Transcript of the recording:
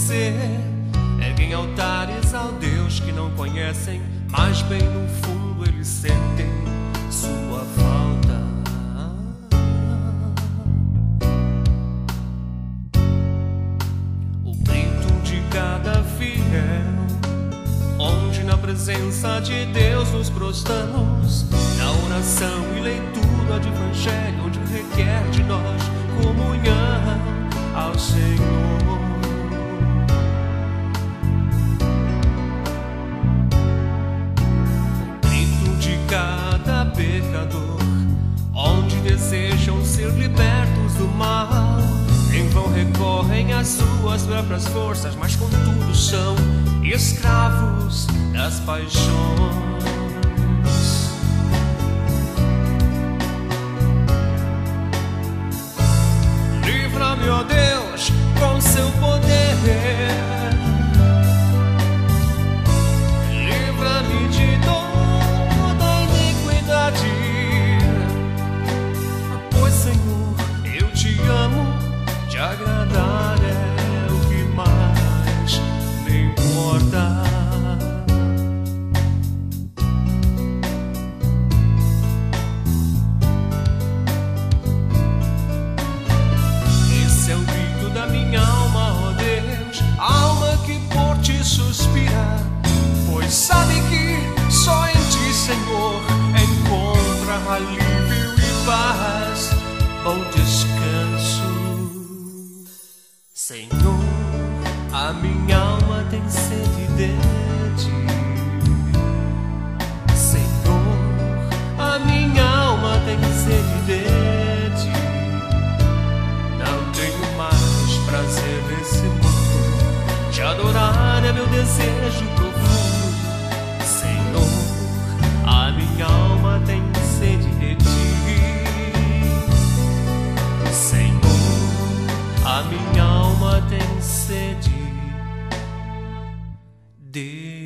dizer. Erguem altares ao Deus que não conhecem, mas bem no fundo eles sentem sua falta. O grito de cada fiel, onde na presença de Deus nos prostramos, na oração e leitura de Evangelho, onde requer ser libertos do mal. Em vão recorrem às suas próprias forças, mas contudo são escravos das paixões. alívio e paz, bom descanso. Senhor, a minha alma tem sede de ti. Senhor, a minha alma tem sede de ti. Não tenho mais prazer nesse mundo. Te adorar é meu desejo. a minha alma tem sede de